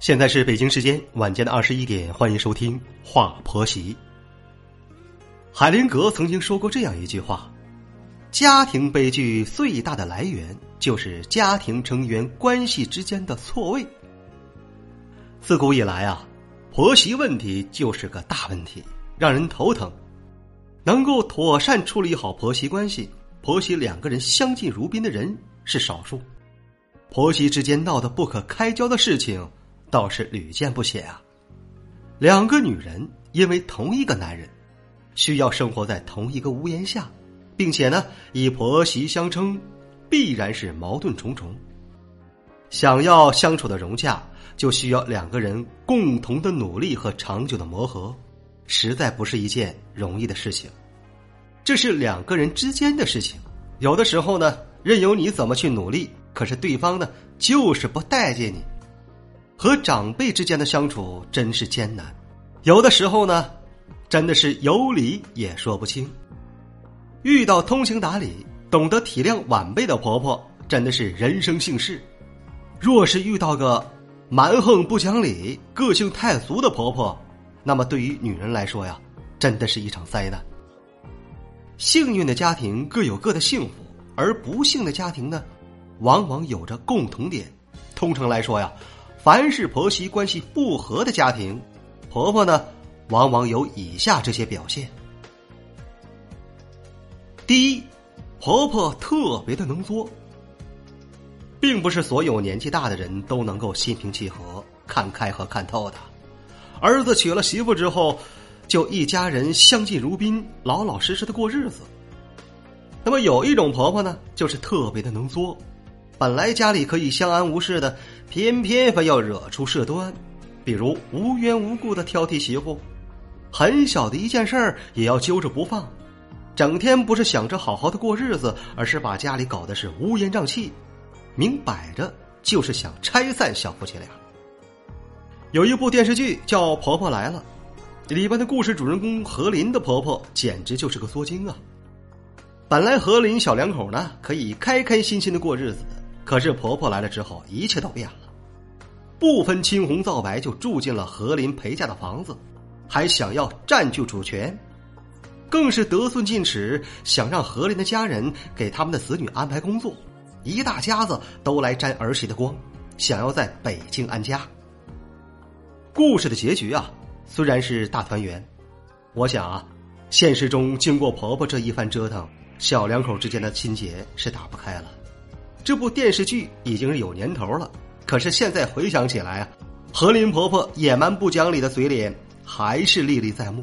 现在是北京时间晚间的二十一点，欢迎收听《话婆媳》。海灵格曾经说过这样一句话：“家庭悲剧最大的来源就是家庭成员关系之间的错位。”自古以来啊，婆媳问题就是个大问题，让人头疼。能够妥善处理好婆媳关系，婆媳两个人相敬如宾的人是少数。婆媳之间闹得不可开交的事情。倒是屡见不鲜啊！两个女人因为同一个男人，需要生活在同一个屋檐下，并且呢以婆媳相称，必然是矛盾重重。想要相处的融洽，就需要两个人共同的努力和长久的磨合，实在不是一件容易的事情。这是两个人之间的事情，有的时候呢，任由你怎么去努力，可是对方呢就是不待见你。和长辈之间的相处真是艰难，有的时候呢，真的是有理也说不清。遇到通情达理、懂得体谅晚辈的婆婆，真的是人生幸事；若是遇到个蛮横不讲理、个性太俗的婆婆，那么对于女人来说呀，真的是一场灾难。幸运的家庭各有各的幸福，而不幸的家庭呢，往往有着共同点。通常来说呀。凡是婆媳关系不和的家庭，婆婆呢，往往有以下这些表现：第一，婆婆特别的能作，并不是所有年纪大的人都能够心平气和、看开和看透的。儿子娶了媳妇之后，就一家人相敬如宾、老老实实的过日子。那么有一种婆婆呢，就是特别的能作。本来家里可以相安无事的，偏偏非要惹出事端，比如无缘无故的挑剔媳妇，很小的一件事儿也要揪着不放，整天不是想着好好的过日子，而是把家里搞得是乌烟瘴气，明摆着就是想拆散小夫妻俩。有一部电视剧叫《婆婆来了》，里边的故事主人公何林的婆婆简直就是个缩精啊！本来何林小两口呢可以开开心心的过日子。可是婆婆来了之后，一切都变了，不分青红皂白就住进了何林陪嫁的房子，还想要占据主权，更是得寸进尺，想让何林的家人给他们的子女安排工作，一大家子都来沾儿媳的光，想要在北京安家。故事的结局啊，虽然是大团圆，我想啊，现实中经过婆婆这一番折腾，小两口之间的心结是打不开了。这部电视剧已经是有年头了，可是现在回想起来啊，何林婆婆野蛮不讲理的嘴脸还是历历在目。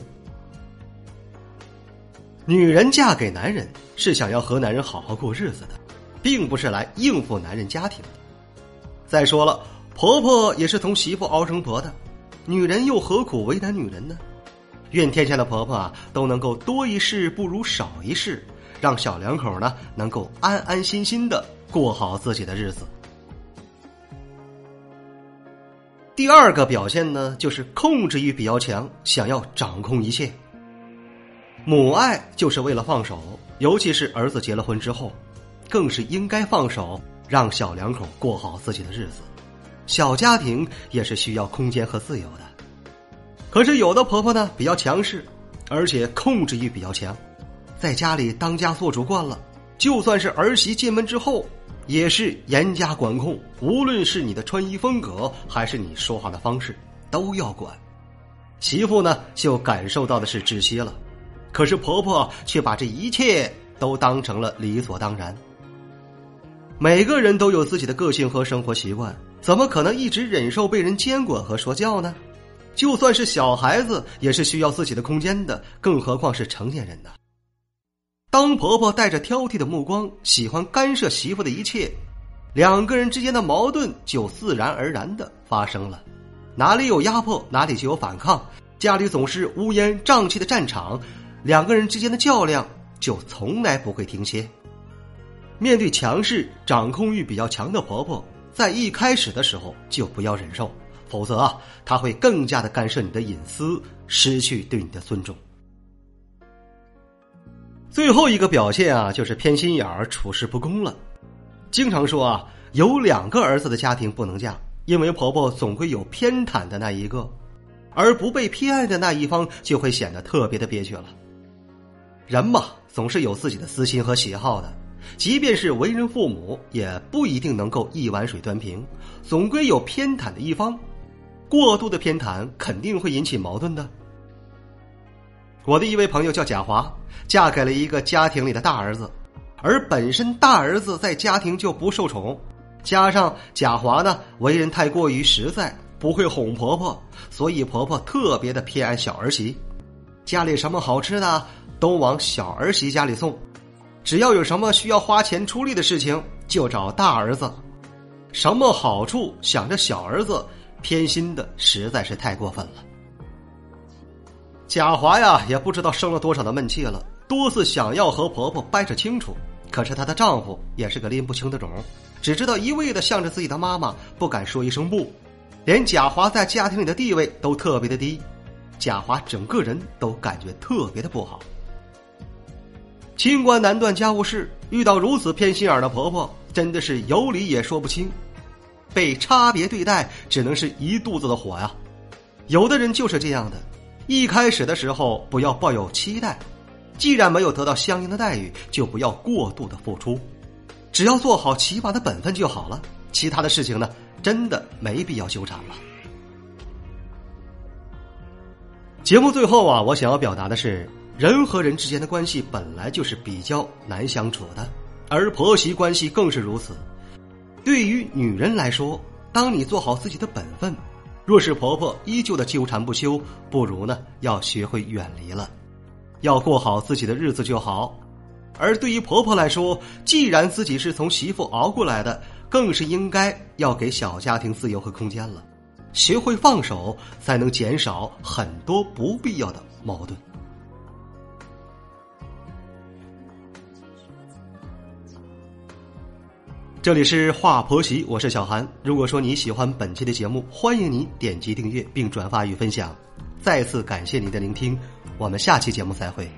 女人嫁给男人是想要和男人好好过日子的，并不是来应付男人家庭的。再说了，婆婆也是从媳妇熬成婆的，女人又何苦为难女人呢？愿天下的婆婆啊都能够多一事不如少一事，让小两口呢能够安安心心的。过好自己的日子。第二个表现呢，就是控制欲比较强，想要掌控一切。母爱就是为了放手，尤其是儿子结了婚之后，更是应该放手，让小两口过好自己的日子。小家庭也是需要空间和自由的。可是有的婆婆呢比较强势，而且控制欲比较强，在家里当家做主惯了，就算是儿媳进门之后。也是严加管控，无论是你的穿衣风格，还是你说话的方式，都要管。媳妇呢，就感受到的是窒息了，可是婆婆却把这一切都当成了理所当然。每个人都有自己的个性和生活习惯，怎么可能一直忍受被人监管和说教呢？就算是小孩子，也是需要自己的空间的，更何况是成年人呢？当婆婆带着挑剔的目光，喜欢干涉媳妇的一切，两个人之间的矛盾就自然而然的发生了。哪里有压迫，哪里就有反抗。家里总是乌烟瘴气的战场，两个人之间的较量就从来不会停歇。面对强势、掌控欲比较强的婆婆，在一开始的时候就不要忍受，否则啊，她会更加的干涉你的隐私，失去对你的尊重。最后一个表现啊，就是偏心眼儿、处事不公了。经常说啊，有两个儿子的家庭不能嫁，因为婆婆总会有偏袒的那一个，而不被偏爱的那一方就会显得特别的憋屈了。人嘛，总是有自己的私心和喜好的，即便是为人父母，也不一定能够一碗水端平，总归有偏袒的一方。过度的偏袒肯定会引起矛盾的。我的一位朋友叫贾华，嫁给了一个家庭里的大儿子，而本身大儿子在家庭就不受宠，加上贾华呢为人太过于实在，不会哄婆婆，所以婆婆特别的偏爱小儿媳，家里什么好吃的都往小儿媳家里送，只要有什么需要花钱出力的事情就找大儿子，什么好处想着小儿子，偏心的实在是太过分了。贾华呀，也不知道生了多少的闷气了，多次想要和婆婆掰扯清楚，可是她的丈夫也是个拎不清的种，只知道一味的向着自己的妈妈，不敢说一声不，连贾华在家庭里的地位都特别的低，贾华整个人都感觉特别的不好。清官难断家务事，遇到如此偏心眼的婆婆，真的是有理也说不清，被差别对待，只能是一肚子的火呀。有的人就是这样的。一开始的时候不要抱有期待，既然没有得到相应的待遇，就不要过度的付出，只要做好起码的本分就好了。其他的事情呢，真的没必要纠缠了。节目最后啊，我想要表达的是，人和人之间的关系本来就是比较难相处的，而婆媳关系更是如此。对于女人来说，当你做好自己的本分。若是婆婆依旧的纠缠不休，不如呢要学会远离了，要过好自己的日子就好。而对于婆婆来说，既然自己是从媳妇熬过来的，更是应该要给小家庭自由和空间了，学会放手，才能减少很多不必要的矛盾。这里是话婆媳，我是小韩。如果说你喜欢本期的节目，欢迎你点击订阅并转发与分享。再次感谢您的聆听，我们下期节目再会。